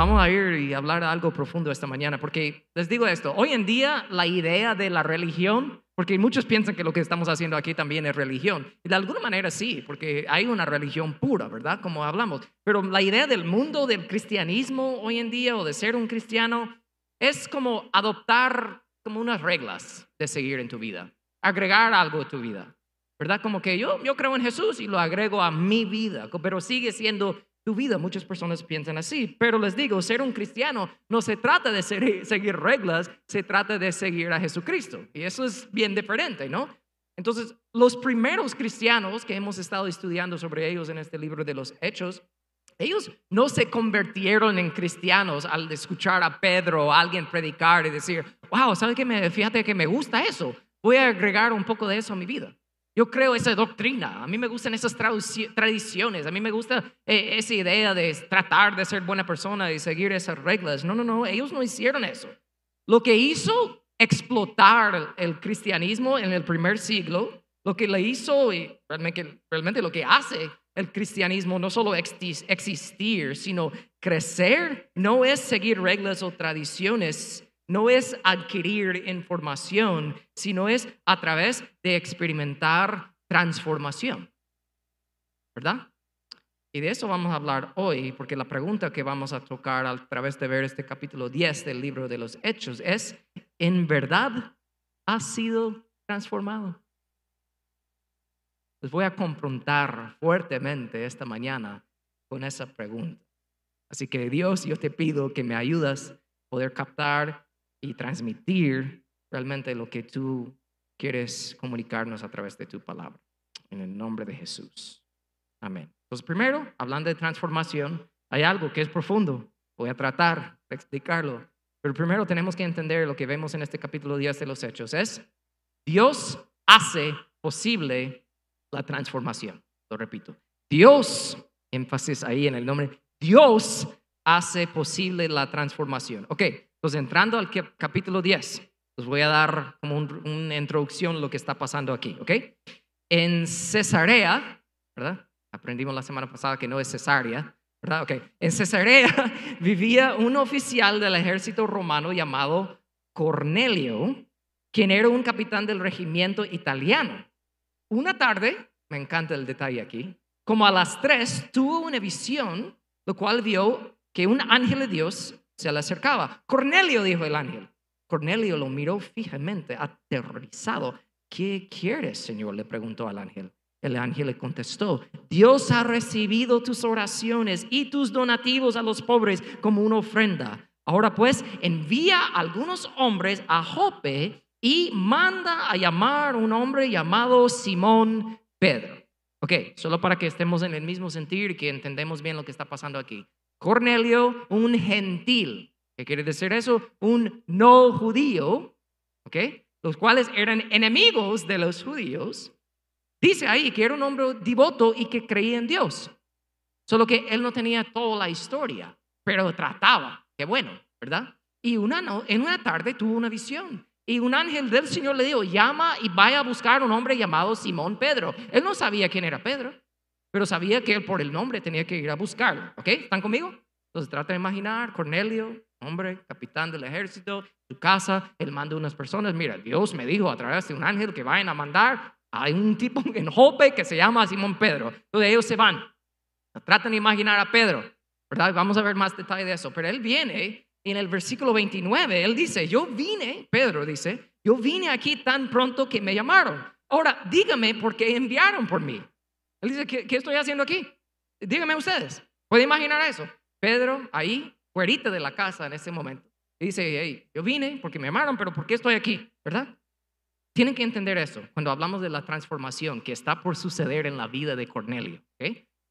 vamos a ir y hablar algo profundo esta mañana, porque les digo esto, hoy en día la idea de la religión, porque muchos piensan que lo que estamos haciendo aquí también es religión, y de alguna manera sí, porque hay una religión pura, ¿verdad? Como hablamos, pero la idea del mundo del cristianismo hoy en día o de ser un cristiano es como adoptar como unas reglas de seguir en tu vida, agregar algo a tu vida, ¿verdad? Como que yo, yo creo en Jesús y lo agrego a mi vida, pero sigue siendo tu vida. Muchas personas piensan así, pero les digo, ser un cristiano no se trata de seguir reglas, se trata de seguir a Jesucristo. Y eso es bien diferente, ¿no? Entonces, los primeros cristianos que hemos estado estudiando sobre ellos en este libro de los Hechos, ellos no se convirtieron en cristianos al escuchar a Pedro o a alguien predicar y decir, wow, ¿sabes qué? Fíjate que me gusta eso. Voy a agregar un poco de eso a mi vida. Yo creo esa doctrina, a mí me gustan esas tradiciones, a mí me gusta eh, esa idea de tratar de ser buena persona y seguir esas reglas. No, no, no, ellos no hicieron eso. Lo que hizo explotar el cristianismo en el primer siglo, lo que le hizo y realmente, realmente lo que hace el cristianismo no solo existir, sino crecer, no es seguir reglas o tradiciones, no es adquirir información, sino es a través de experimentar transformación. ¿Verdad? Y de eso vamos a hablar hoy, porque la pregunta que vamos a tocar a través de ver este capítulo 10 del libro de los Hechos es, ¿en verdad ha sido transformado? Les voy a confrontar fuertemente esta mañana con esa pregunta. Así que Dios, yo te pido que me ayudas a poder captar y transmitir realmente lo que tú quieres comunicarnos a través de tu palabra. En el nombre de Jesús. Amén. Entonces, primero, hablando de transformación, hay algo que es profundo. Voy a tratar de explicarlo. Pero primero tenemos que entender lo que vemos en este capítulo 10 de los Hechos. Es Dios hace posible la transformación. Lo repito. Dios, énfasis ahí en el nombre, Dios hace posible la transformación. Ok, entonces, entrando al capítulo 10, les voy a dar como una introducción lo que está pasando aquí, ¿ok? En Cesarea, ¿verdad? Aprendimos la semana pasada que no es Cesarea, ¿verdad? Ok. En Cesarea vivía un oficial del ejército romano llamado Cornelio, quien era un capitán del regimiento italiano. Una tarde, me encanta el detalle aquí, como a las tres tuvo una visión, lo cual vio que un ángel de Dios se le acercaba. Cornelio, dijo el ángel. Cornelio lo miró fijamente, aterrorizado. ¿Qué quieres, Señor? le preguntó al ángel. El ángel le contestó, Dios ha recibido tus oraciones y tus donativos a los pobres como una ofrenda. Ahora pues, envía algunos hombres a Jope y manda a llamar a un hombre llamado Simón Pedro. Ok, solo para que estemos en el mismo sentir y que entendemos bien lo que está pasando aquí. Cornelio, un gentil. ¿Qué quiere decir eso? Un no judío, ¿ok? Los cuales eran enemigos de los judíos. Dice ahí que era un hombre devoto y que creía en Dios. Solo que él no tenía toda la historia, pero trataba. Qué bueno, ¿verdad? Y una en una tarde tuvo una visión. Y un ángel del Señor le dijo, llama y vaya a buscar un hombre llamado Simón Pedro. Él no sabía quién era Pedro pero sabía que él por el nombre tenía que ir a buscarlo. ¿Ok? ¿Están conmigo? Entonces trata de imaginar, Cornelio, hombre, capitán del ejército, su casa, él manda unas personas, mira, Dios me dijo a través de un ángel que vayan a mandar a un tipo en Jope que se llama Simón Pedro. Entonces ellos se van. Tratan de imaginar a Pedro, ¿verdad? Vamos a ver más detalle de eso. Pero él viene en el versículo 29, él dice, yo vine, Pedro dice, yo vine aquí tan pronto que me llamaron. Ahora, dígame por qué enviaron por mí. Él dice, ¿qué, estoy haciendo aquí? Díganme ustedes. ¿Puede imaginar eso? Pedro ahí, fuerita de la casa en ese momento. Y dice, yo vine porque me llamaron, pero ¿por qué estoy aquí? ¿Verdad? Tienen que entender eso cuando hablamos de la transformación que está por suceder en la vida de Cornelio.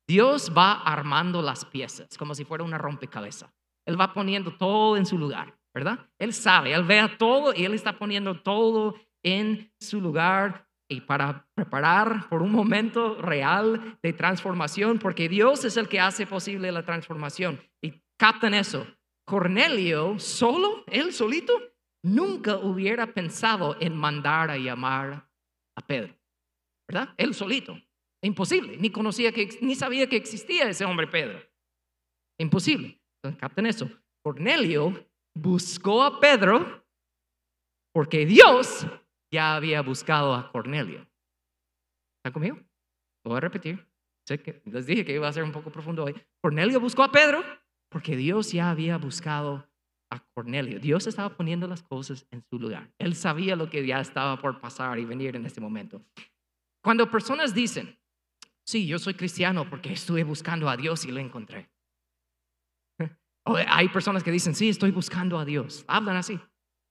Dios va armando las piezas como si fuera una rompecabezas. Él va poniendo todo en su lugar, ¿verdad? Él sabe, él vea todo y él está poniendo todo en su lugar y para preparar por un momento real de transformación, porque Dios es el que hace posible la transformación. Y captan eso. Cornelio, solo, él solito, nunca hubiera pensado en mandar a llamar a Pedro. ¿Verdad? Él solito. Imposible. Ni conocía que, ni sabía que existía ese hombre Pedro. Imposible. Entonces, capten eso. Cornelio buscó a Pedro porque Dios ya había buscado a Cornelio. ¿Están conmigo? Lo voy a repetir. Sé que les dije que iba a ser un poco profundo hoy. Cornelio buscó a Pedro porque Dios ya había buscado a Cornelio. Dios estaba poniendo las cosas en su lugar. Él sabía lo que ya estaba por pasar y venir en este momento. Cuando personas dicen, sí, yo soy cristiano porque estuve buscando a Dios y lo encontré. Hay personas que dicen, sí, estoy buscando a Dios. Hablan así.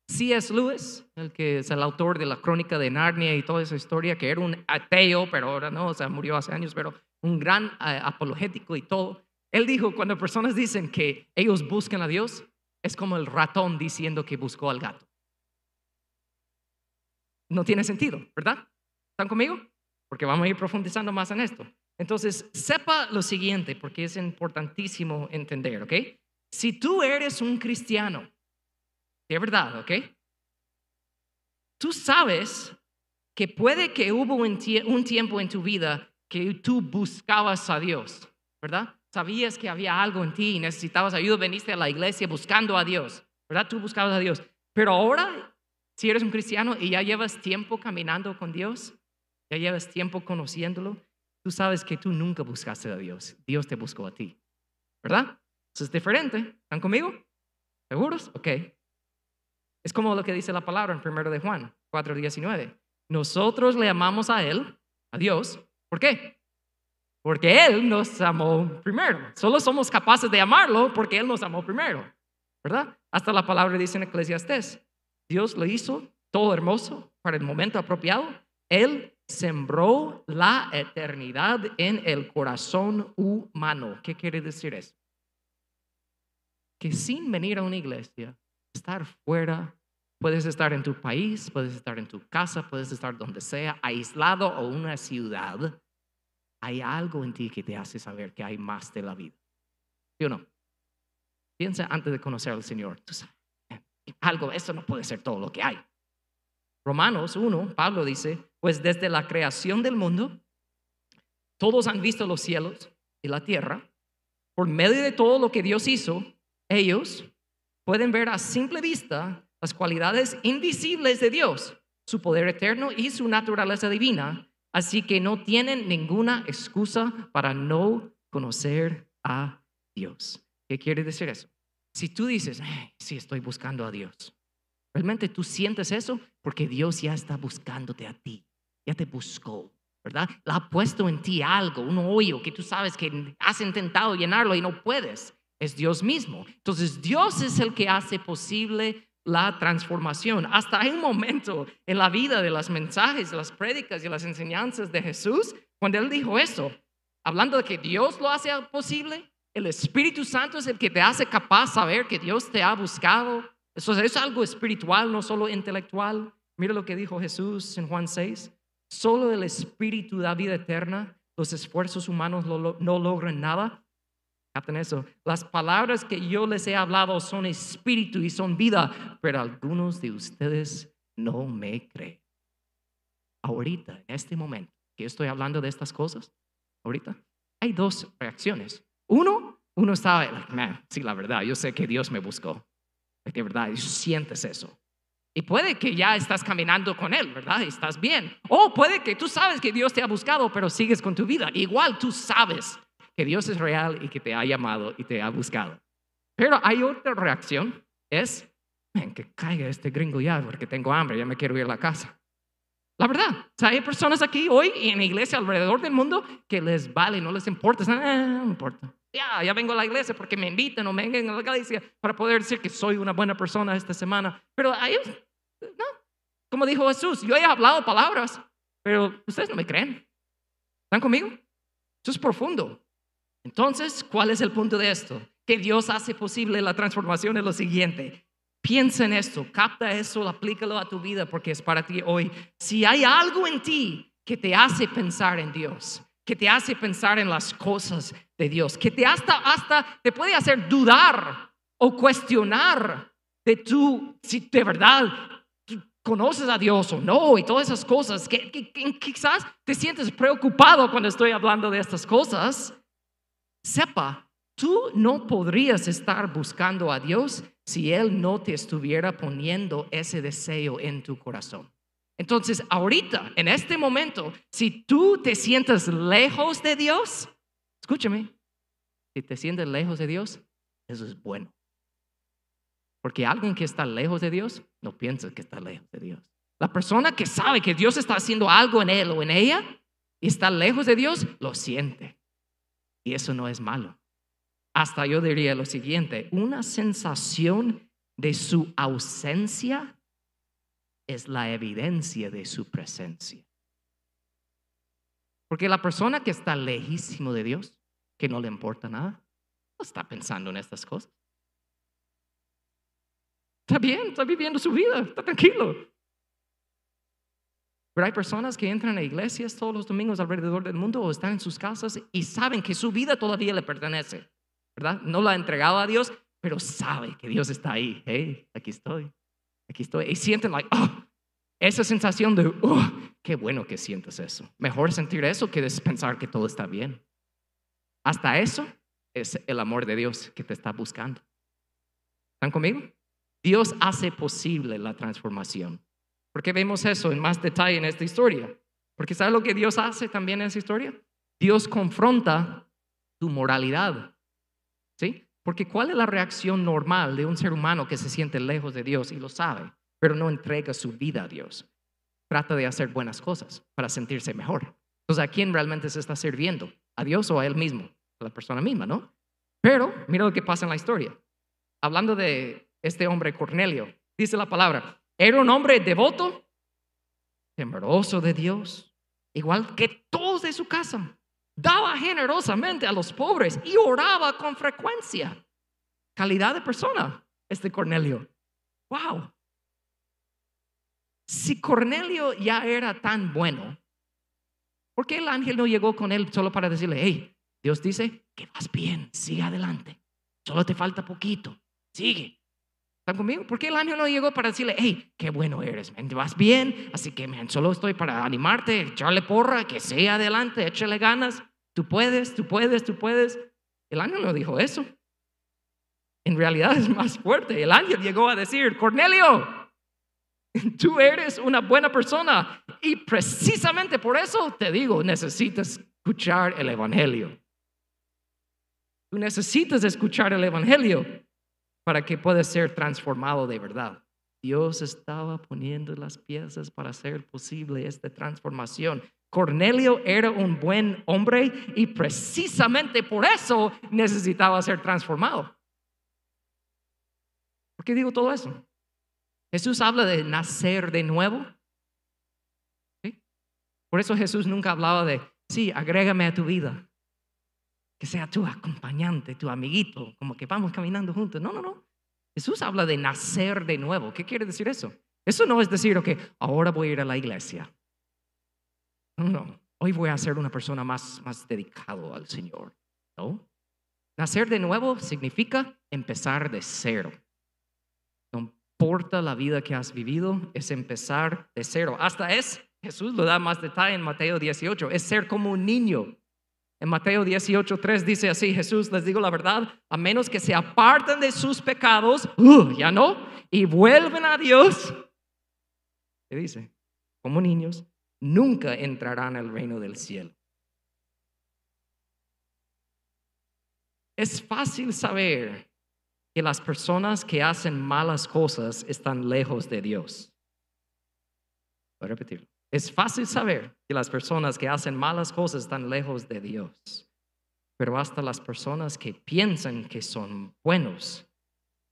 C.S. Lewis, el que es el autor de la crónica de Narnia y toda esa historia, que era un ateo, pero ahora no, o sea, murió hace años, pero un gran eh, apologético y todo. Él dijo, cuando personas dicen que ellos buscan a Dios, es como el ratón diciendo que buscó al gato. No tiene sentido, ¿verdad? ¿Están conmigo? Porque vamos a ir profundizando más en esto. Entonces, sepa lo siguiente, porque es importantísimo entender, ¿ok? Si tú eres un cristiano, de verdad, ¿ok? Tú sabes que puede que hubo un, tiempo en tu vida que tú buscabas a Dios, ¿verdad? Sabías que había algo en ti y necesitabas ayuda, veniste a la iglesia buscando a Dios, ¿verdad? Tú buscabas a Dios. Pero ahora, si eres un cristiano y ya llevas tiempo caminando con Dios, ya llevas tiempo conociéndolo, tú sabes que tú nunca buscaste a Dios, Dios te buscó a ti, ¿verdad? Eso es diferente. ¿Están conmigo? ¿Seguros? Ok. Es como lo que dice la palabra en 1 de Juan 4:19. Nosotros le amamos a Él, a Dios. ¿Por qué? Porque Él nos amó primero. Solo somos capaces de amarlo porque Él nos amó primero. ¿Verdad? Hasta la palabra dice en Eclesiastés. Dios lo hizo todo hermoso para el momento apropiado. Él sembró la eternidad en el corazón humano. ¿Qué quiere decir eso? Que sin venir a una iglesia, estar fuera. Puedes estar en tu país, puedes estar en tu casa, puedes estar donde sea, aislado o una ciudad. Hay algo en ti que te hace saber que hay más de la vida. ¿Sí o no? Piensa antes de conocer al Señor. Tú sabes, algo, eso no puede ser todo lo que hay. Romanos 1, Pablo dice, pues desde la creación del mundo, todos han visto los cielos y la tierra. Por medio de todo lo que Dios hizo, ellos pueden ver a simple vista las cualidades invisibles de Dios, su poder eterno y su naturaleza divina, así que no tienen ninguna excusa para no conocer a Dios. ¿Qué quiere decir eso? Si tú dices, sí, estoy buscando a Dios, realmente tú sientes eso porque Dios ya está buscándote a ti, ya te buscó, ¿verdad? La ha puesto en ti algo, un hoyo que tú sabes que has intentado llenarlo y no puedes es Dios mismo. Entonces Dios es el que hace posible la transformación. Hasta hay un momento en la vida de los mensajes, las prédicas y las enseñanzas de Jesús, cuando Él dijo eso, hablando de que Dios lo hace posible, el Espíritu Santo es el que te hace capaz de saber que Dios te ha buscado. Eso es algo espiritual, no solo intelectual. Mira lo que dijo Jesús en Juan 6. Solo el Espíritu da vida eterna. Los esfuerzos humanos no logran nada eso. Las palabras que yo les he hablado son espíritu y son vida, pero algunos de ustedes no me creen. Ahorita, en este momento que estoy hablando de estas cosas, ahorita, hay dos reacciones. Uno, uno está, sí, la verdad, yo sé que Dios me buscó. De verdad, sientes eso. Y puede que ya estás caminando con Él, ¿verdad? Estás bien. O puede que tú sabes que Dios te ha buscado, pero sigues con tu vida. Igual tú sabes que Dios es real y que te ha llamado y te ha buscado. Pero hay otra reacción, es, que caiga este gringo ya porque tengo hambre, ya me quiero ir a la casa. La verdad, hay personas aquí hoy en la iglesia alrededor del mundo que les vale, no les importa, ah, no importa. Ya, ya vengo a la iglesia porque me invitan o me vengan a la iglesia para poder decir que soy una buena persona esta semana. Pero a ellos, no. Como dijo Jesús, yo he hablado palabras, pero ustedes no me creen. ¿Están conmigo? Eso es profundo. Entonces, ¿cuál es el punto de esto? Que Dios hace posible la transformación en lo siguiente. Piensa en esto, capta eso, aplícalo a tu vida porque es para ti hoy. Si hay algo en ti que te hace pensar en Dios, que te hace pensar en las cosas de Dios, que te hasta, hasta te puede hacer dudar o cuestionar de tú, si de verdad conoces a Dios o no, y todas esas cosas, que quizás te sientes preocupado cuando estoy hablando de estas cosas, sepa tú no podrías estar buscando a Dios si Él no te estuviera poniendo ese deseo en tu corazón. Entonces, ahorita, en este momento, si tú te sientes lejos de Dios, escúchame, si te sientes lejos de Dios, eso es bueno. Porque alguien que está lejos de Dios no piensa que está lejos de Dios. La persona que sabe que Dios está haciendo algo en él o en ella y está lejos de Dios, lo siente. Y eso no es malo. Hasta yo diría lo siguiente, una sensación de su ausencia es la evidencia de su presencia. Porque la persona que está lejísimo de Dios, que no le importa nada, no está pensando en estas cosas. Está bien, está viviendo su vida, está tranquilo. Pero hay personas que entran a iglesias todos los domingos alrededor del mundo o están en sus casas y saben que su vida todavía le pertenece, ¿verdad? No la ha entregado a Dios, pero sabe que Dios está ahí. Hey, aquí estoy, aquí estoy. Y sienten like, oh, esa sensación de, oh, qué bueno que sientes eso. Mejor sentir eso que pensar que todo está bien. Hasta eso es el amor de Dios que te está buscando. ¿Están conmigo? Dios hace posible la transformación. ¿Por qué vemos eso en más detalle en esta historia? Porque ¿sabe lo que Dios hace también en esta historia? Dios confronta tu moralidad. ¿Sí? Porque ¿cuál es la reacción normal de un ser humano que se siente lejos de Dios y lo sabe? pero no entrega su vida a Dios. Trata de hacer buenas cosas para sentirse mejor. Entonces, ¿a quién realmente se está sirviendo? ¿A Dios o a él mismo? A la persona misma, ¿no? Pero mira lo que pasa en la historia. Hablando de este hombre Cornelio, dice la palabra, era un hombre devoto, temeroso de Dios, igual que todos de su casa. Daba generosamente a los pobres y oraba con frecuencia. Calidad de persona, este Cornelio. Wow. Si Cornelio ya era tan bueno, ¿por qué el ángel no llegó con él solo para decirle, hey, Dios dice que vas bien, sigue adelante, solo te falta poquito, sigue? ¿Están conmigo? ¿Por qué el ángel no llegó para decirle, hey, qué bueno eres, vas bien, así que solo estoy para animarte, echarle porra, que sea adelante, échale ganas, tú puedes, tú puedes, tú puedes. El ángel no dijo eso. En realidad es más fuerte. El ángel llegó a decir, Cornelio, Tú eres una buena persona y precisamente por eso te digo, necesitas escuchar el Evangelio. Tú necesitas escuchar el Evangelio para que puedas ser transformado de verdad. Dios estaba poniendo las piezas para hacer posible esta transformación. Cornelio era un buen hombre y precisamente por eso necesitaba ser transformado. ¿Por qué digo todo eso? Jesús habla de nacer de nuevo. Por eso Jesús nunca hablaba de, sí, agrégame a tu vida. Que sea tu acompañante, tu amiguito, como que vamos caminando juntos. No, no, no. Jesús habla de nacer de nuevo. ¿Qué quiere decir eso? Eso no es decir, ok, ahora voy a ir a la iglesia. No, no. Hoy voy a ser una persona más, más dedicado al Señor. No. Nacer de nuevo significa empezar de cero importa la vida que has vivido, es empezar de cero. Hasta es, Jesús lo da más detalle en Mateo 18, es ser como un niño. En Mateo 18, 3 dice así, Jesús, les digo la verdad, a menos que se aparten de sus pecados, uh, ya no, y vuelven a Dios, ¿qué dice? Como niños, nunca entrarán al reino del cielo. Es fácil saber que las personas que hacen malas cosas están lejos de Dios. Voy a repetir. Es fácil saber que las personas que hacen malas cosas están lejos de Dios. Pero hasta las personas que piensan que son buenos,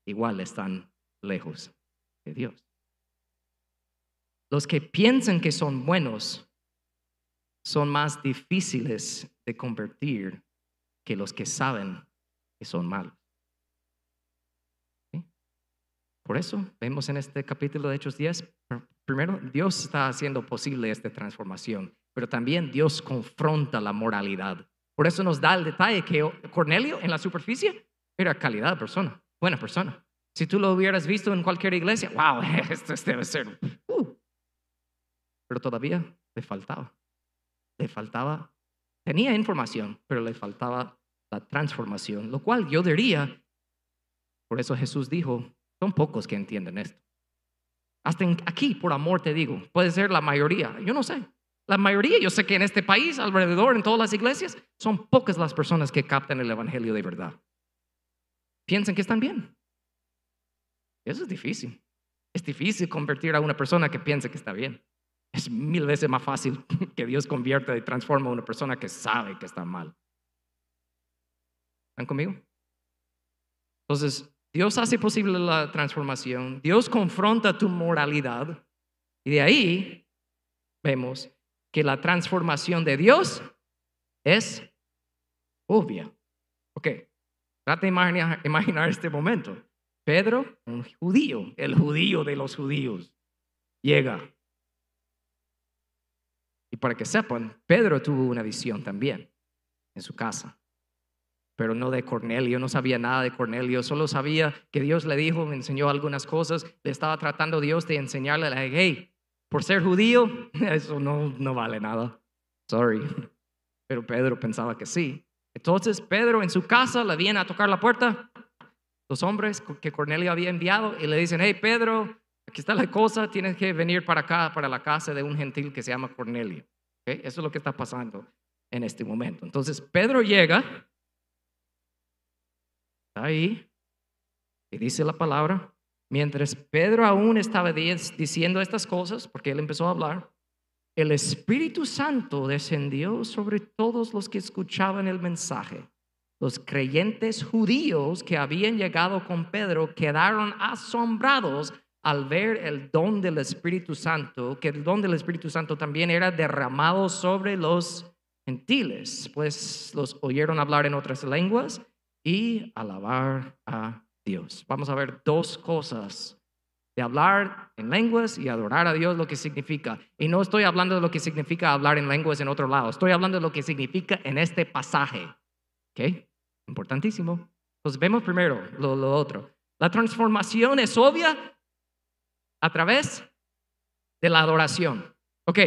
igual están lejos de Dios. Los que piensan que son buenos son más difíciles de convertir que los que saben que son malos. Por eso vemos en este capítulo de Hechos 10, primero, Dios está haciendo posible esta transformación, pero también Dios confronta la moralidad. Por eso nos da el detalle que Cornelio en la superficie era calidad de persona, buena persona. Si tú lo hubieras visto en cualquier iglesia, wow, esto debe ser. Uh. Pero todavía le faltaba. Le faltaba, tenía información, pero le faltaba la transformación, lo cual yo diría, por eso Jesús dijo, son pocos que entienden esto. Hasta aquí, por amor te digo, puede ser la mayoría, yo no sé. La mayoría, yo sé que en este país, alrededor, en todas las iglesias, son pocas las personas que captan el Evangelio de verdad. Piensan que están bien. Eso es difícil. Es difícil convertir a una persona que piensa que está bien. Es mil veces más fácil que Dios convierta y transforme a una persona que sabe que está mal. ¿Están conmigo? Entonces, Dios hace posible la transformación, Dios confronta tu moralidad y de ahí vemos que la transformación de Dios es obvia. Ok, trata de imaginar, imaginar este momento. Pedro, un judío, el judío de los judíos, llega. Y para que sepan, Pedro tuvo una visión también en su casa, pero no de Cornelio, no sabía nada de Cornelio, solo sabía que Dios le dijo, me enseñó algunas cosas, le estaba tratando Dios de enseñarle, hey, por ser judío, eso no, no vale nada. Sorry. Pero Pedro pensaba que sí. Entonces Pedro en su casa le viene a tocar la puerta los hombres que Cornelio había enviado y le dicen, hey Pedro, aquí está la cosa, tienes que venir para acá, para la casa de un gentil que se llama Cornelio. Eso es lo que está pasando en este momento. Entonces Pedro llega, ahí, y dice la palabra, mientras Pedro aún estaba diciendo estas cosas, porque él empezó a hablar, el Espíritu Santo descendió sobre todos los que escuchaban el mensaje. Los creyentes judíos que habían llegado con Pedro quedaron asombrados al ver el don del Espíritu Santo, que el don del Espíritu Santo también era derramado sobre los gentiles, pues los oyeron hablar en otras lenguas y alabar a Dios. Vamos a ver dos cosas de hablar en lenguas y adorar a Dios, lo que significa. Y no estoy hablando de lo que significa hablar en lenguas en otro lado, estoy hablando de lo que significa en este pasaje. ¿Ok? Importantísimo. Entonces vemos primero lo, lo otro. La transformación es obvia a través de la adoración. Ok,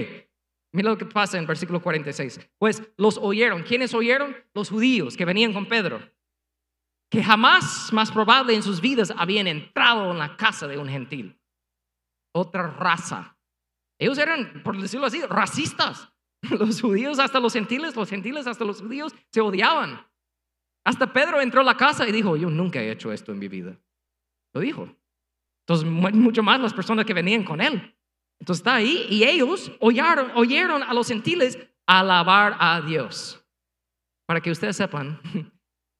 mira lo que pasa en versículo 46. Pues los oyeron. ¿Quiénes oyeron? Los judíos que venían con Pedro. Que jamás, más probable en sus vidas, habían entrado en la casa de un gentil. Otra raza. Ellos eran, por decirlo así, racistas. Los judíos hasta los gentiles, los gentiles hasta los judíos se odiaban. Hasta Pedro entró a la casa y dijo, yo nunca he hecho esto en mi vida. Lo dijo. Entonces, mucho más las personas que venían con él. Entonces está ahí y ellos oyeron, oyeron a los gentiles alabar a Dios. Para que ustedes sepan,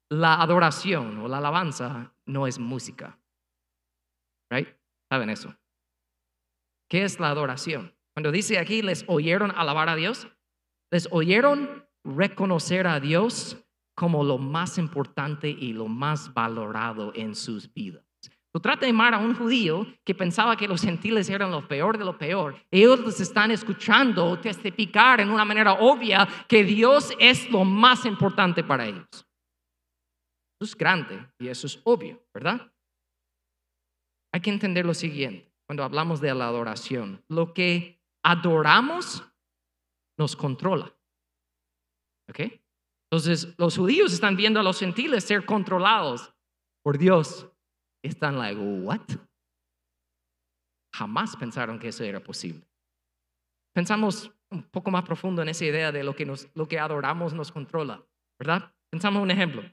la adoración o la alabanza no es música. Right? ¿Saben eso? ¿Qué es la adoración? Cuando dice aquí, les oyeron alabar a Dios, les oyeron reconocer a Dios como lo más importante y lo más valorado en sus vidas. Tú trata de amar a un judío que pensaba que los gentiles eran lo peor de lo peor. Ellos les están escuchando testificar en una manera obvia que Dios es lo más importante para ellos. Es grande y eso es obvio, ¿verdad? Hay que entender lo siguiente cuando hablamos de la adoración. Lo que adoramos nos controla. ¿Ok? Entonces, los judíos están viendo a los gentiles ser controlados por Dios. Están like, what? Jamás pensaron que eso era posible. Pensamos un poco más profundo en esa idea de lo que, nos, lo que adoramos nos controla, ¿verdad? Pensamos un ejemplo.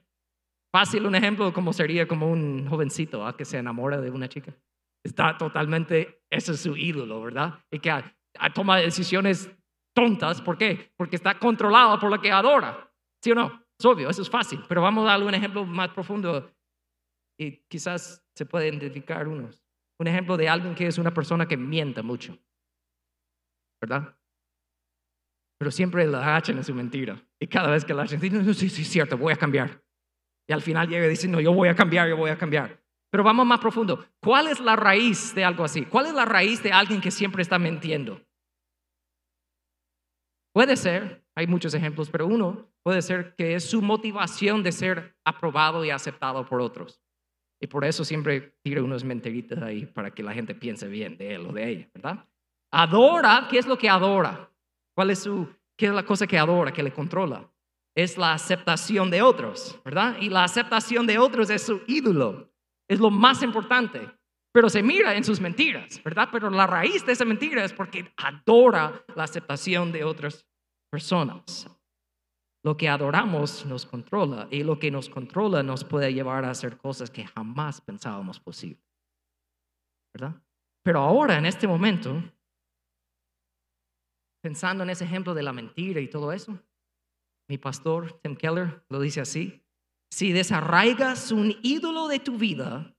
Fácil un ejemplo como sería como un jovencito ¿ah? que se enamora de una chica. Está totalmente, ese es su ídolo, ¿verdad? Y que toma decisiones tontas. ¿Por qué? Porque está controlado por lo que adora. ¿Sí o no? Es obvio, eso es fácil, pero vamos a darle un ejemplo más profundo y quizás se puede identificar unos. Un ejemplo de alguien que es una persona que miente mucho, ¿verdad? Pero siempre la hacen en su mentira. Y cada vez que la hacen, dicen, no, sí, sí, cierto, voy a cambiar. Y al final llega y dice, no, yo voy a cambiar, yo voy a cambiar. Pero vamos más profundo. ¿Cuál es la raíz de algo así? ¿Cuál es la raíz de alguien que siempre está mintiendo? Puede ser, hay muchos ejemplos, pero uno puede ser que es su motivación de ser aprobado y aceptado por otros. Y por eso siempre tira unos mentiritas ahí para que la gente piense bien de él o de ella, ¿verdad? Adora, ¿qué es lo que adora? ¿Cuál es su, qué es la cosa que adora, que le controla? Es la aceptación de otros, ¿verdad? Y la aceptación de otros es su ídolo, es lo más importante. Pero se mira en sus mentiras, ¿verdad? Pero la raíz de esa mentira es porque adora la aceptación de otras personas. Lo que adoramos nos controla y lo que nos controla nos puede llevar a hacer cosas que jamás pensábamos posible. ¿Verdad? Pero ahora, en este momento, pensando en ese ejemplo de la mentira y todo eso, mi pastor Tim Keller lo dice así, si desarraigas un ídolo de tu vida,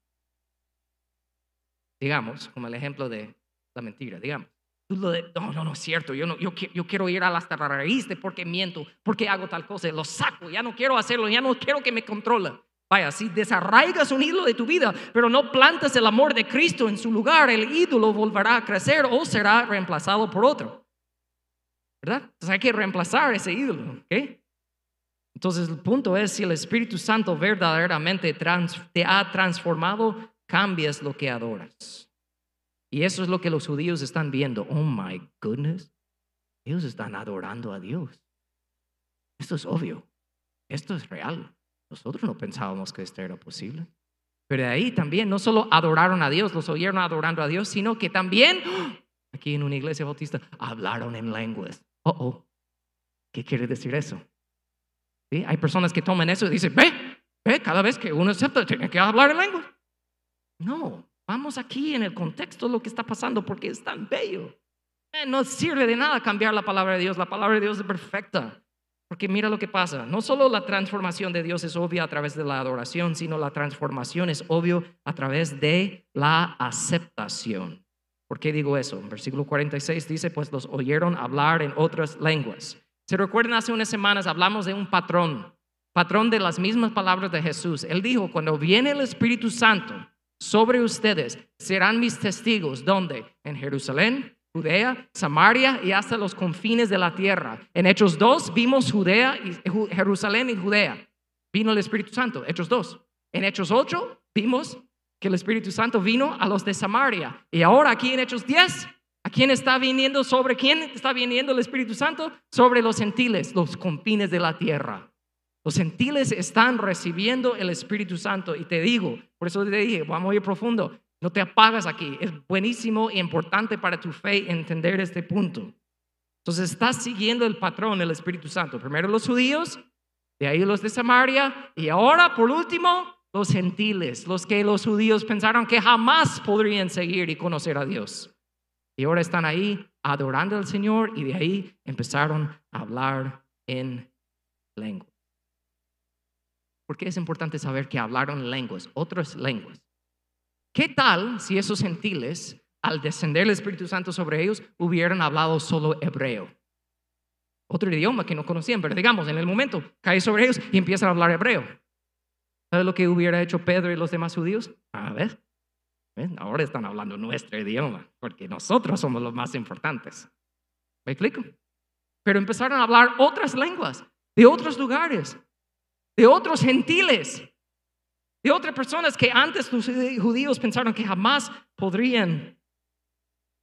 digamos, como el ejemplo de la mentira, digamos, no, no, no es cierto, yo, no, yo, quiero ir a la raíz de por qué miento, por qué hago tal cosa, lo saco, ya no quiero hacerlo, ya no quiero que me controla. Vaya, si desarraigas un ídolo de tu vida, pero no plantas el amor de Cristo en su lugar, el ídolo volverá a crecer o será reemplazado por otro. ¿Verdad? Entonces hay que reemplazar ese ídolo. ¿ok? Entonces el punto es, si el Espíritu Santo verdaderamente te ha transformado, cambias lo que adoras. Y eso es lo que los judíos están viendo. Oh my goodness. Ellos están adorando a Dios. Esto es obvio. Esto es real. Nosotros no pensábamos que esto era posible. Pero de ahí también no solo adoraron a Dios, los oyeron adorando a Dios, sino que también aquí en una iglesia bautista hablaron en lenguas. Oh, oh. ¿Qué quiere decir eso? Hay personas que toman eso y dicen, ve, ve, cada vez que uno acepta, tiene que hablar en lengua. No, Vamos aquí en el contexto de lo que está pasando porque es tan bello. Eh, no sirve de nada cambiar la palabra de Dios. La palabra de Dios es perfecta. Porque mira lo que pasa. No solo la transformación de Dios es obvia a través de la adoración, sino la transformación es obvio a través de la aceptación. ¿Por qué digo eso? En versículo 46 dice, pues los oyeron hablar en otras lenguas. ¿Se recuerdan hace unas semanas hablamos de un patrón, patrón de las mismas palabras de Jesús? Él dijo, cuando viene el Espíritu Santo, sobre ustedes serán mis testigos. ¿Dónde? En Jerusalén, Judea, Samaria y hasta los confines de la tierra. En Hechos 2 vimos Judea y Jerusalén y Judea. Vino el Espíritu Santo, Hechos 2. En Hechos 8 vimos que el Espíritu Santo vino a los de Samaria. Y ahora aquí en Hechos 10, ¿a quién está viniendo? ¿Sobre quién está viniendo el Espíritu Santo? Sobre los gentiles, los confines de la tierra. Los gentiles están recibiendo el Espíritu Santo y te digo, por eso te dije, vamos a ir profundo, no te apagas aquí, es buenísimo e importante para tu fe entender este punto. Entonces estás siguiendo el patrón del Espíritu Santo. Primero los judíos, de ahí los de Samaria y ahora por último los gentiles, los que los judíos pensaron que jamás podrían seguir y conocer a Dios. Y ahora están ahí adorando al Señor y de ahí empezaron a hablar en lengua. Porque es importante saber que hablaron lenguas, otras lenguas. ¿Qué tal si esos gentiles, al descender el Espíritu Santo sobre ellos, hubieran hablado solo hebreo? Otro idioma que no conocían, pero digamos, en el momento cae sobre ellos y empiezan a hablar hebreo. ¿Sabes lo que hubiera hecho Pedro y los demás judíos? A ver, ahora están hablando nuestro idioma, porque nosotros somos los más importantes. ¿Me explico? Pero empezaron a hablar otras lenguas de otros lugares de otros gentiles, de otras personas que antes los judíos pensaron que jamás podrían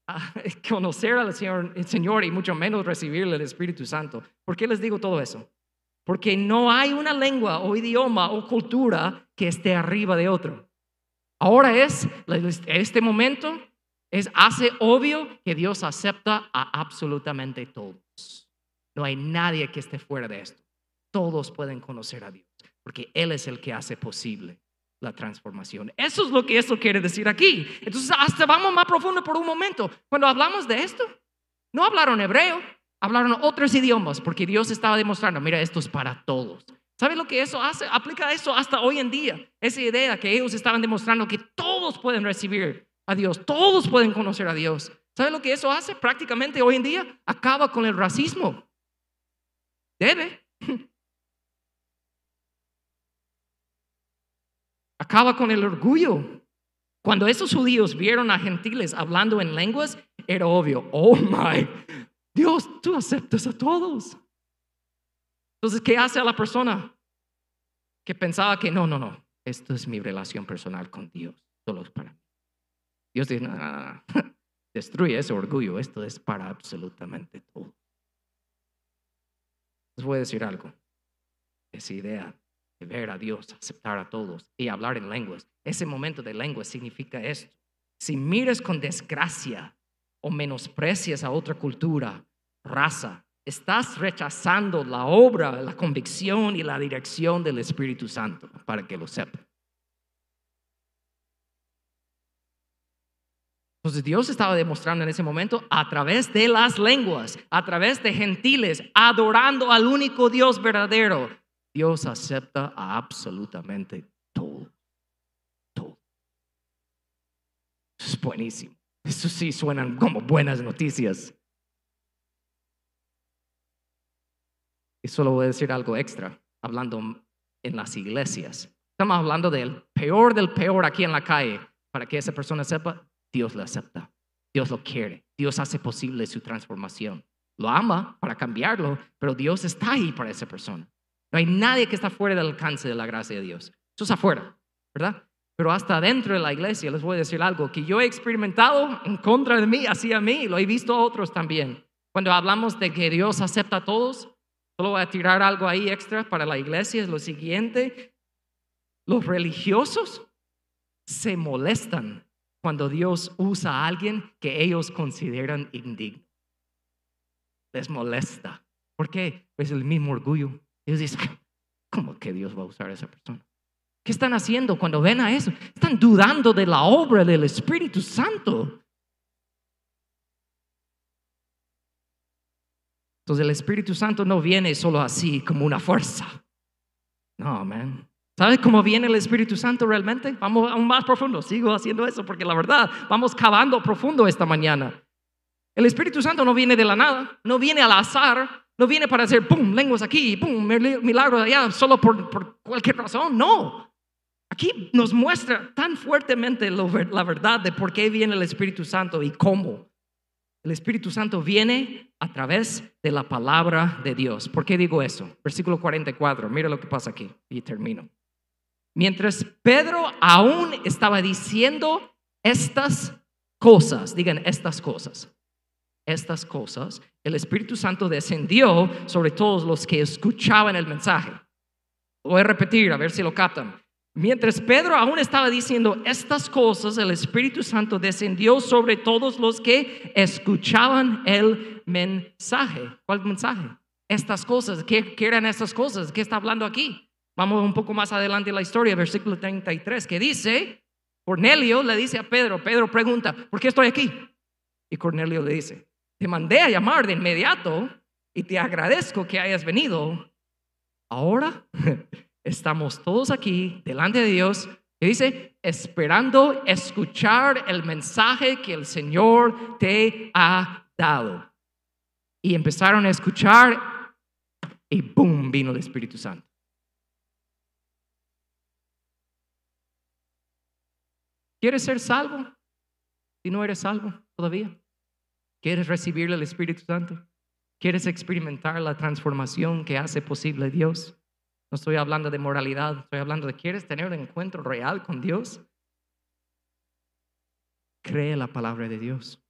ah, conocer al Señor, el Señor y mucho menos recibir el Espíritu Santo. ¿Por qué les digo todo eso? Porque no hay una lengua o idioma o cultura que esté arriba de otro. Ahora es, este momento, es, hace obvio que Dios acepta a absolutamente todos. No hay nadie que esté fuera de esto todos pueden conocer a Dios, porque Él es el que hace posible la transformación. Eso es lo que eso quiere decir aquí. Entonces, hasta vamos más profundo por un momento. Cuando hablamos de esto, no hablaron hebreo, hablaron otros idiomas, porque Dios estaba demostrando, mira, esto es para todos. ¿Sabe lo que eso hace? Aplica eso hasta hoy en día. Esa idea que ellos estaban demostrando que todos pueden recibir a Dios, todos pueden conocer a Dios. ¿Sabe lo que eso hace? Prácticamente hoy en día acaba con el racismo. Debe. acaba con el orgullo. Cuando esos judíos vieron a gentiles hablando en lenguas, era obvio, oh my, Dios, tú aceptas a todos. Entonces, ¿qué hace a la persona que pensaba que no, no, no, esto es mi relación personal con Dios, solo es para mí? Dios dice, destruye ese orgullo, esto es para absolutamente todo. Les voy a decir algo. esa idea de ver a Dios, aceptar a todos y hablar en lenguas. Ese momento de lengua significa esto. Si mires con desgracia o menosprecias a otra cultura, raza, estás rechazando la obra, la convicción y la dirección del Espíritu Santo, para que lo sepa. Entonces Dios estaba demostrando en ese momento a través de las lenguas, a través de gentiles, adorando al único Dios verdadero. Dios acepta absolutamente todo. Todo. Eso es buenísimo. Eso sí suenan como buenas noticias. Y solo voy a decir algo extra, hablando en las iglesias. Estamos hablando del peor del peor aquí en la calle, para que esa persona sepa, Dios lo acepta, Dios lo quiere, Dios hace posible su transformación. Lo ama para cambiarlo, pero Dios está ahí para esa persona. No hay nadie que está fuera del alcance de la gracia de Dios. Eso es afuera, ¿verdad? Pero hasta dentro de la iglesia les voy a decir algo que yo he experimentado en contra de mí, hacia mí, lo he visto a otros también. Cuando hablamos de que Dios acepta a todos, Solo voy a tirar algo ahí extra para la iglesia. Es lo siguiente. Los religiosos se molestan cuando Dios usa a alguien que ellos consideran indigno. Les molesta. ¿Por qué? Es el mismo orgullo. Ellos dicen, ¿cómo que Dios va a usar a esa persona? ¿Qué están haciendo cuando ven a eso? Están dudando de la obra del Espíritu Santo. Entonces el Espíritu Santo no viene solo así como una fuerza. No, man. ¿Sabes cómo viene el Espíritu Santo realmente? Vamos aún más profundo. Sigo haciendo eso porque la verdad, vamos cavando profundo esta mañana. El Espíritu Santo no viene de la nada, no viene al azar, no viene para hacer pum, lenguas aquí, pum, milagros allá, solo por, por cualquier razón. No. Aquí nos muestra tan fuertemente la verdad de por qué viene el Espíritu Santo y cómo. El Espíritu Santo viene a través de la palabra de Dios. ¿Por qué digo eso? Versículo 44, mira lo que pasa aquí y termino. Mientras Pedro aún estaba diciendo estas cosas, digan estas cosas, estas cosas, el Espíritu Santo descendió sobre todos los que escuchaban el mensaje. voy a repetir, a ver si lo captan. Mientras Pedro aún estaba diciendo estas cosas, el Espíritu Santo descendió sobre todos los que escuchaban el mensaje. ¿Cuál mensaje? Estas cosas. ¿Qué, eran estas cosas? ¿Qué está hablando aquí? Vamos un poco más adelante en la historia, versículo 33, que dice, Cornelio le dice a Pedro, Pedro pregunta, ¿por qué estoy aquí? Y Cornelio le dice, te mandé a llamar de inmediato y te agradezco que hayas venido. Ahora estamos todos aquí delante de Dios y dice, esperando escuchar el mensaje que el Señor te ha dado. Y empezaron a escuchar y ¡boom! vino el Espíritu Santo. ¿Quieres ser salvo? Si no eres salvo todavía. ¿Quieres recibir el Espíritu Santo? ¿Quieres experimentar la transformación que hace posible Dios? No estoy hablando de moralidad, estoy hablando de, ¿quieres tener un encuentro real con Dios? Cree la palabra de Dios.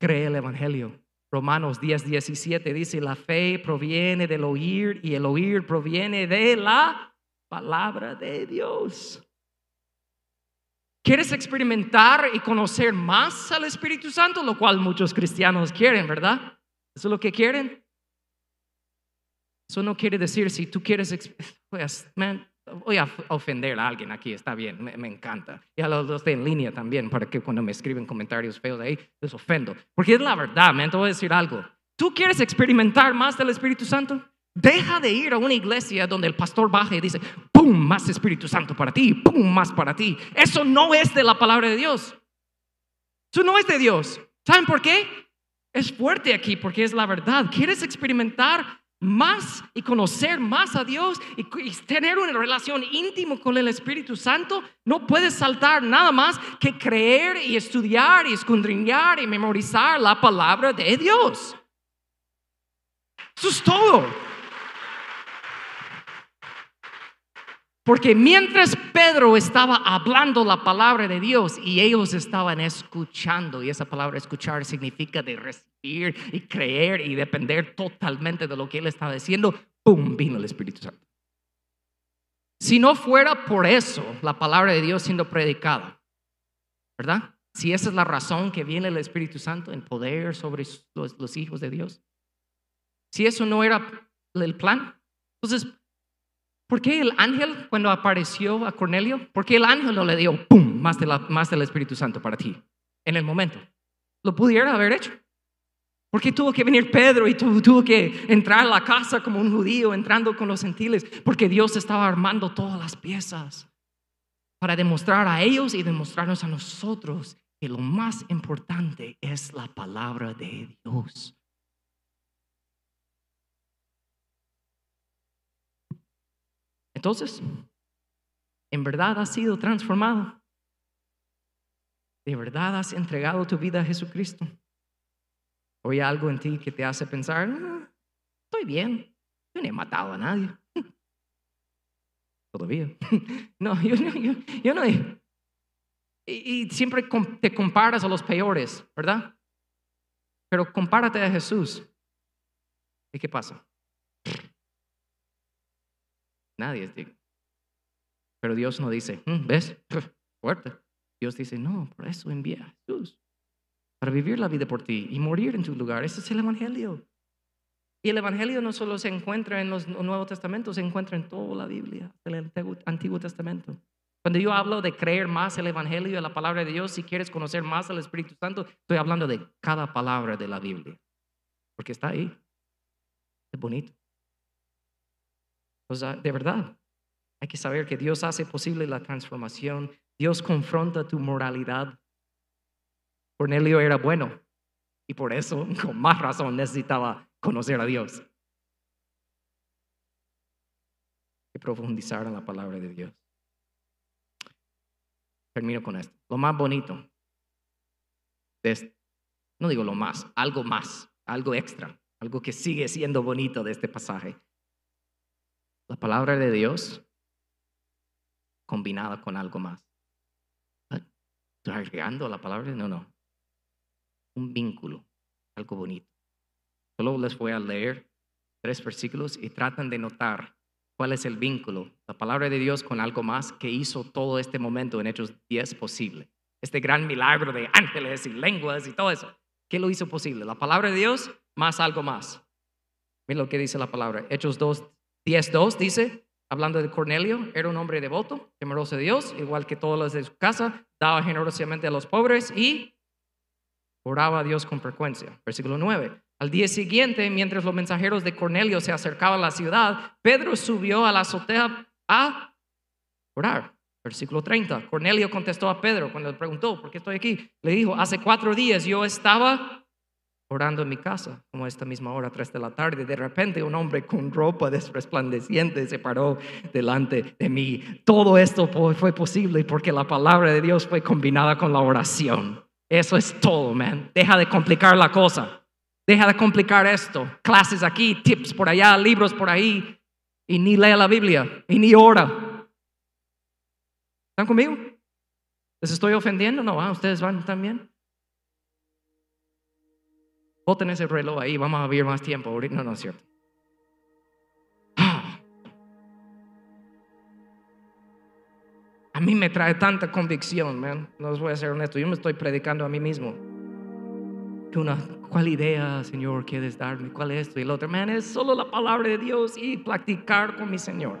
Cree el Evangelio. Romanos 10, 17 dice, la fe proviene del oír y el oír proviene de la palabra de Dios. ¿Quieres experimentar y conocer más al Espíritu Santo? Lo cual muchos cristianos quieren, ¿verdad? ¿Eso es lo que quieren? Eso no quiere decir si tú quieres, pues, voy a ofender a alguien aquí, está bien, me, encanta. Y a los de en línea también, para que cuando me escriben comentarios feos ahí, les ofendo. Porque es la verdad, man, te voy a decir algo. ¿Tú quieres experimentar más del Espíritu Santo? Deja de ir a una iglesia donde el pastor baja y dice, ¡pum! Más Espíritu Santo para ti, ¡pum! Más para ti. Eso no es de la palabra de Dios. Eso no es de Dios. ¿Saben por qué? Es fuerte aquí porque es la verdad. ¿Quieres experimentar más y conocer más a Dios y, tener una relación íntima con el Espíritu Santo, no puedes saltar nada más que creer y estudiar y escondriñar y memorizar la palabra de Dios. Eso es todo. Porque mientras Pedro estaba hablando la palabra de Dios y ellos estaban escuchando, y esa palabra escuchar significa de recibir y creer y depender totalmente de lo que él estaba diciendo, ¡pum! vino el Espíritu Santo. Si no fuera por eso la palabra de Dios siendo predicada, ¿verdad? Si esa es la razón que viene el Espíritu Santo en poder sobre los, hijos de Dios. Si eso no era el plan, entonces ¿Por qué el ángel cuando apareció a Cornelio? ¿Por qué el ángel no le dio pum más, de más del Espíritu Santo para ti en el momento? Lo pudiera haber hecho. ¿Por qué tuvo que venir Pedro y tuvo que entrar a la casa como un judío entrando con los gentiles? Porque Dios estaba armando todas las piezas para demostrar a ellos y demostrarnos a nosotros que lo más importante es la palabra de Dios. Entonces, ¿en verdad has sido transformado? ¿De verdad has entregado tu vida a Jesucristo? ¿O hay algo en ti que te hace pensar, ah, estoy bien, yo no he matado a nadie? Todavía. No, yo, yo, no he. Y, y siempre te comparas a los peores, ¿verdad? Pero compárate a Jesús. ¿Y qué pasa? Nadie es digno. Pero Dios no dice, mm, ¿ves? Fuerte. Dios dice, no, por eso envía a Jesús. Para vivir la vida por ti y morir en tu lugar. Ese es el Evangelio. Y el Evangelio no solo se encuentra en los Nuevos Testamentos, se encuentra en toda la Biblia, el Antiguo Testamento. Cuando yo hablo de creer más el Evangelio la palabra de Dios, si quieres conocer más al Espíritu Santo, estoy hablando de cada palabra de la Biblia. Porque está ahí. Es bonito. De verdad, hay que saber que Dios hace posible la transformación. Dios confronta tu moralidad. Cornelio era bueno y por eso, con más razón, necesitaba conocer a Dios. Y profundizar en la palabra de Dios. Termino con esto. Lo más bonito no digo lo más, algo más, algo extra, algo que sigue siendo bonito de este pasaje la palabra de Dios combinada con algo más. ¿Estoy agregando la palabra? No, no. Un vínculo, algo bonito. Solo les voy a leer tres versículos y tratan de notar cuál es el vínculo, la palabra de Dios con algo más que hizo todo este momento en Hechos 10 posible. Este gran milagro de ángeles y lenguas y todo eso. ¿Qué lo hizo posible? La palabra de Dios más algo más. Miren lo que dice la palabra. Hechos 2, 10.2 dice, hablando de Cornelio, era un hombre devoto, temeroso de Dios, igual que todos los de su casa, daba generosamente a los pobres y oraba a Dios con frecuencia. Versículo 9. Al día siguiente, mientras los mensajeros de Cornelio se acercaban a la ciudad, Pedro subió a la azotea a orar. Versículo 30. Cornelio contestó a Pedro cuando le preguntó, ¿por qué estoy aquí? Le dijo, hace cuatro días yo estaba orando en mi casa, como esta misma hora, tres de la tarde. De repente un hombre con ropa resplandeciente se paró delante de mí. Todo esto fue posible porque la palabra de Dios fue combinada con la oración. Eso es todo, man. Deja de complicar la cosa. Deja de complicar esto. Clases aquí, tips por allá, libros por ahí. Y ni lea la Biblia. Y ni ora. ¿Están conmigo? ¿Les estoy ofendiendo? No, ah, ustedes van también. Boten ese reloj ahí, vamos a vivir más tiempo. No, no es cierto. A mí me trae tanta convicción, man. No les voy a ser honesto. Yo me estoy predicando a mí mismo. Que una, ¿cuál idea, Señor, quieres darme? ¿Cuál es esto? Y el otro, man, es solo la palabra de Dios y practicar con mi Señor.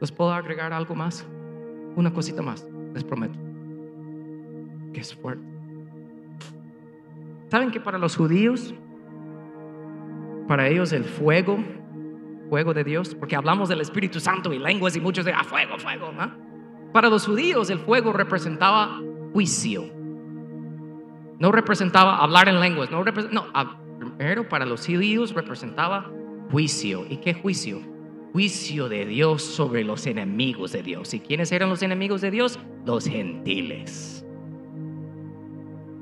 ¿Les puedo agregar algo más? Una cosita más, les prometo es fuerte. ¿Saben que para los judíos, para ellos el fuego, fuego de Dios, porque hablamos del Espíritu Santo y lenguas y muchos de, ah, fuego, fuego, Para los judíos el fuego representaba juicio. No representaba hablar en lenguas, no, no primero para los judíos representaba juicio. ¿Y qué juicio? Juicio de Dios sobre los enemigos de Dios. ¿Y quiénes eran los enemigos de Dios? Los gentiles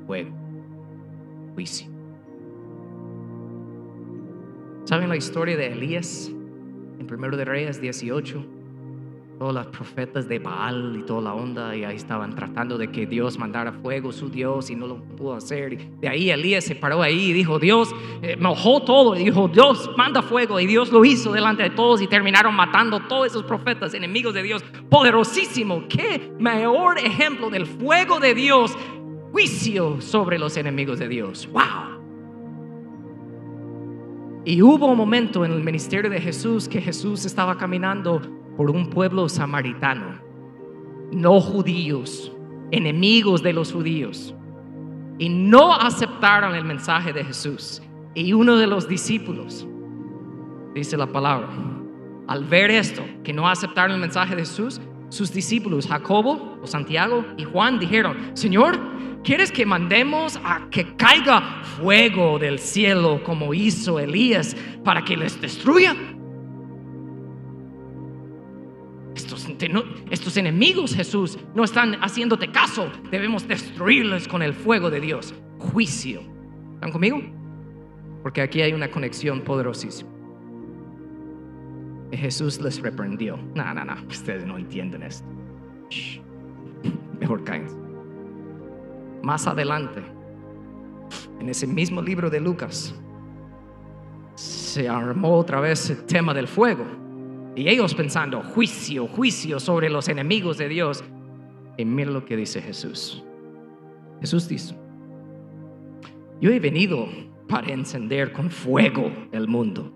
juicio. ¿Saben la historia de Elías en Primero de Reyes 18? Todos los profetas de Baal y toda la onda, y ahí estaban tratando de que Dios mandara fuego, su Dios, y no lo pudo hacer. Y de ahí Elías se paró ahí y dijo, Dios, eh, mojó todo, y dijo, Dios, manda fuego, y Dios lo hizo delante de todos, y terminaron matando todos esos profetas, enemigos de Dios, poderosísimo. Qué mejor ejemplo del fuego de Dios, juicio sobre los enemigos de Dios. ¡Wow! Y hubo un momento en el ministerio de Jesús que Jesús estaba caminando por un pueblo samaritano, no judíos, enemigos de los judíos, y no aceptaron el mensaje de Jesús. Y uno de los discípulos, dice la palabra, al ver esto, que no aceptaron el mensaje de Jesús, sus discípulos, Jacobo o Santiago y Juan, dijeron, Señor, ¿quieres que mandemos a que caiga fuego del cielo como hizo Elías para que les destruya? Estos, estos enemigos, Jesús, no están haciéndote caso. Debemos destruirlos con el fuego de Dios. Juicio. ¿Están conmigo? Porque aquí hay una conexión poderosísima. Jesús les reprendió. No, no, no, ustedes no entienden esto. Mejor cállense. Más adelante, en ese mismo libro de Lucas, se armó otra vez el tema del fuego. Y ellos pensando, juicio, juicio sobre los enemigos de Dios. Y mira lo que dice Jesús. Jesús dice, yo he venido para encender con fuego el mundo.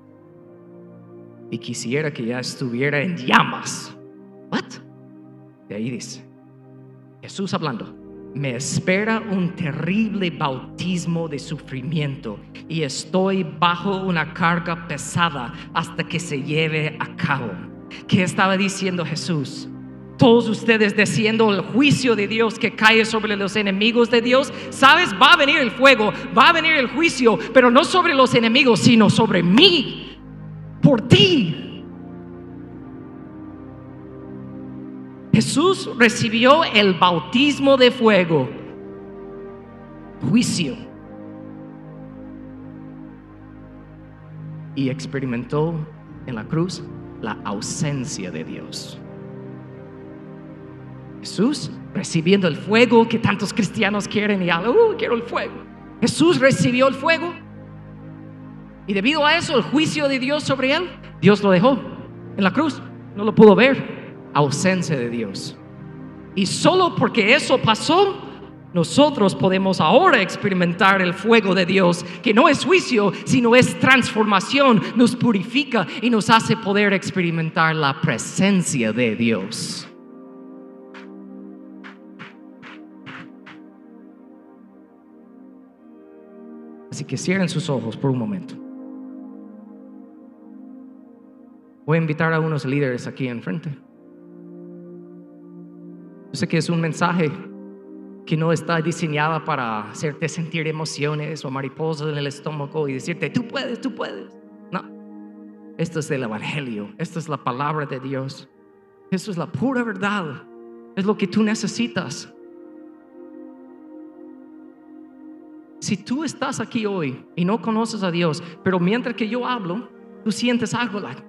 Y quisiera que ya estuviera en llamas. ¿What? De ahí dice, Jesús hablando, me espera un terrible bautismo de sufrimiento y estoy bajo una carga pesada hasta que se lleve a cabo. ¿Qué estaba diciendo Jesús? Todos ustedes diciendo el juicio de Dios que cae sobre los enemigos de Dios. Sabes, va a venir el fuego, va a venir el juicio, pero no sobre los enemigos, sino sobre mí, por ti. Jesús recibió el bautismo de fuego, juicio, y experimentó en la cruz la ausencia de Dios. Jesús recibiendo el fuego que tantos cristianos quieren y hablan, uh, quiero el fuego. Jesús recibió el fuego y debido a eso el juicio de Dios sobre él, Dios lo dejó en la cruz, no lo pudo ver ausencia de Dios. Y solo porque eso pasó, nosotros podemos ahora experimentar el fuego de Dios, que no es juicio, sino es transformación, nos purifica y nos hace poder experimentar la presencia de Dios. Así que cierren sus ojos por un momento. Voy a invitar a unos líderes aquí enfrente. Sé que es un mensaje que no está diseñado para hacerte sentir emociones o mariposas en el estómago y decirte, tú puedes, tú puedes. No, esto es del Evangelio, esto es la palabra de Dios, esto es la pura verdad, es lo que tú necesitas. Si tú estás aquí hoy y no conoces a Dios, pero mientras que yo hablo, tú sientes algo like,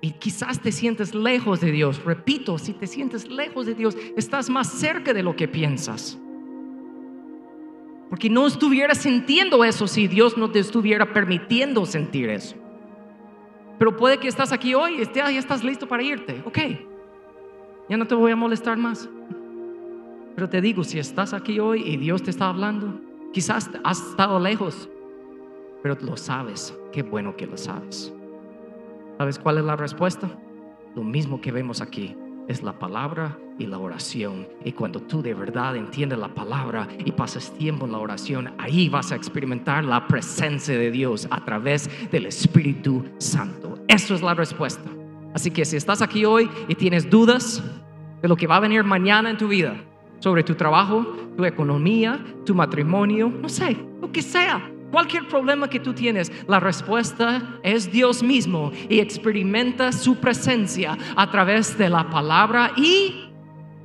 y quizás te sientes lejos de Dios. Repito, si te sientes lejos de Dios, estás más cerca de lo que piensas. Porque no estuvieras sintiendo eso si Dios no te estuviera permitiendo sentir eso. Pero puede que estás aquí hoy y ya estás listo para irte. Ok, ya no te voy a molestar más. Pero te digo, si estás aquí hoy y Dios te está hablando, quizás has estado lejos, pero lo sabes. Qué bueno que lo sabes. ¿Sabes cuál es la respuesta? Lo mismo que vemos aquí es la palabra y la oración. Y cuando tú de verdad entiendes la palabra y pasas tiempo en la oración, ahí vas a experimentar la presencia de Dios a través del Espíritu Santo. Eso es la respuesta. Así que si estás aquí hoy y tienes dudas de lo que va a venir mañana en tu vida, sobre tu trabajo, tu economía, tu matrimonio, no sé, lo que sea, Cualquier problema que tú tienes, la respuesta es Dios mismo y experimenta su presencia a través de la palabra y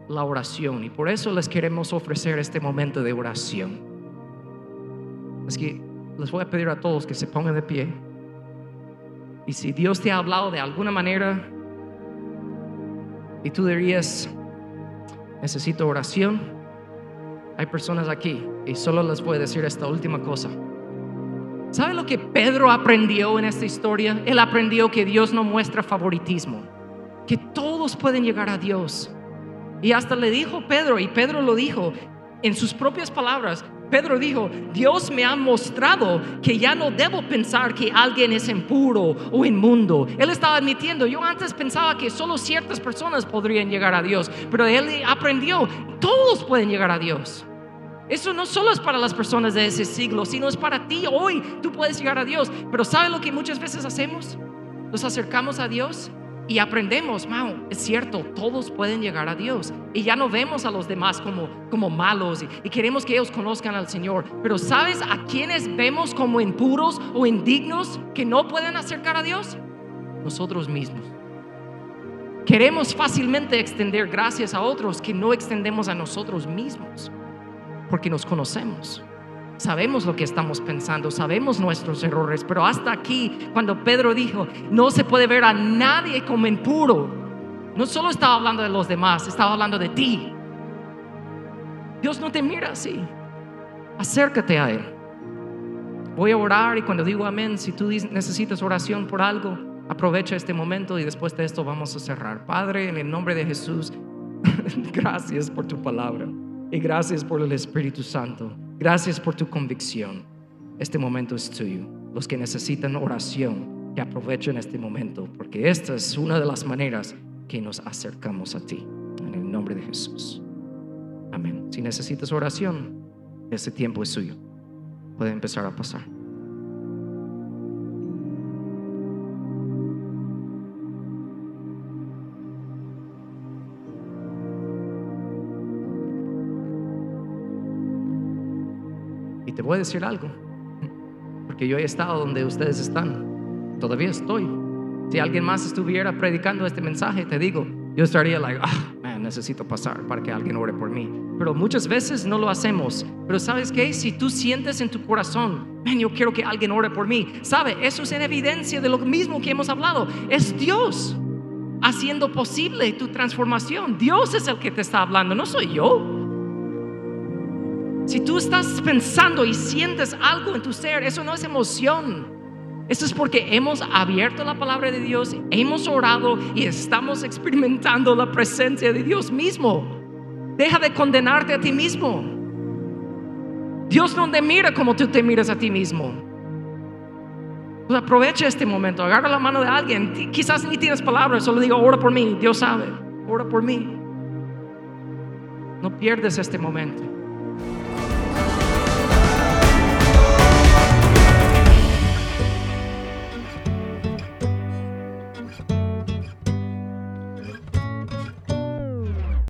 la oración. Y por eso les queremos ofrecer este momento de oración. Es que les voy a pedir a todos que se pongan de pie. Y si Dios te ha hablado de alguna manera y tú dirías, necesito oración, hay personas aquí y solo les voy a decir esta última cosa. ¿Sabe lo que Pedro aprendió en esta historia? Él aprendió que Dios no muestra favoritismo, que todos pueden llegar a Dios. Y hasta le dijo Pedro, y Pedro lo dijo en sus propias palabras, Pedro dijo, Dios me ha mostrado que ya no debo pensar que alguien es impuro o inmundo. Él estaba admitiendo, yo antes pensaba que solo ciertas personas podrían llegar a Dios, pero él aprendió, todos pueden llegar a Dios. Eso no solo es para las personas de ese siglo, sino es para ti hoy. Tú puedes llegar a Dios. Pero ¿sabe lo que muchas veces hacemos? Nos acercamos a Dios y aprendemos, wow, es cierto, todos pueden llegar a Dios. Y ya no vemos a los demás como, como malos y, y, queremos que ellos conozcan al Señor. Pero ¿sabes a quienes vemos como impuros o indignos que no pueden acercar a Dios? Nosotros mismos. Queremos fácilmente extender gracias a otros que no extendemos a nosotros mismos, porque nos conocemos. Sabemos lo que estamos pensando, sabemos nuestros errores, pero hasta aquí, cuando Pedro dijo, no se puede ver a nadie como impuro, no solo estaba hablando de los demás, estaba hablando de ti. Dios no te mira así. Acércate a Él. Voy a orar y cuando digo amén, si tú necesitas oración por algo, aprovecha este momento y después de esto vamos a cerrar. Padre, en el nombre de Jesús, gracias por tu palabra y gracias por el Espíritu Santo. Gracias por tu convicción. Este momento es tuyo. Los que necesitan oración, que aprovechen este momento, porque esta es una de las maneras que nos acercamos a ti. En el nombre de Jesús. Amén. Si necesitas oración, este tiempo es suyo. Puede empezar a pasar. Te voy a decir algo, porque yo he estado donde ustedes están, todavía estoy. Si alguien más estuviera predicando este mensaje, te digo, yo estaría like, ah, man, necesito pasar para que alguien ore por mí. Pero muchas veces no lo hacemos. Pero sabes qué? Si tú sientes en tu corazón, man, yo quiero que alguien ore por mí, sabe, eso es en evidencia de lo mismo que hemos hablado. Es Dios haciendo posible tu transformación. Dios es el que te está hablando, no soy yo. Si tú estás pensando y sientes algo en tu ser, eso no es emoción. Eso es porque hemos abierto la palabra de Dios, hemos orado y estamos experimentando la presencia de Dios mismo. Deja de condenarte a ti mismo. Dios no te mira como tú te miras a ti mismo. Pues aprovecha este momento, agarra la mano de alguien. Quizás ni tienes palabras, solo digo, ora por mí. Dios sabe, ora por mí. No pierdes este momento.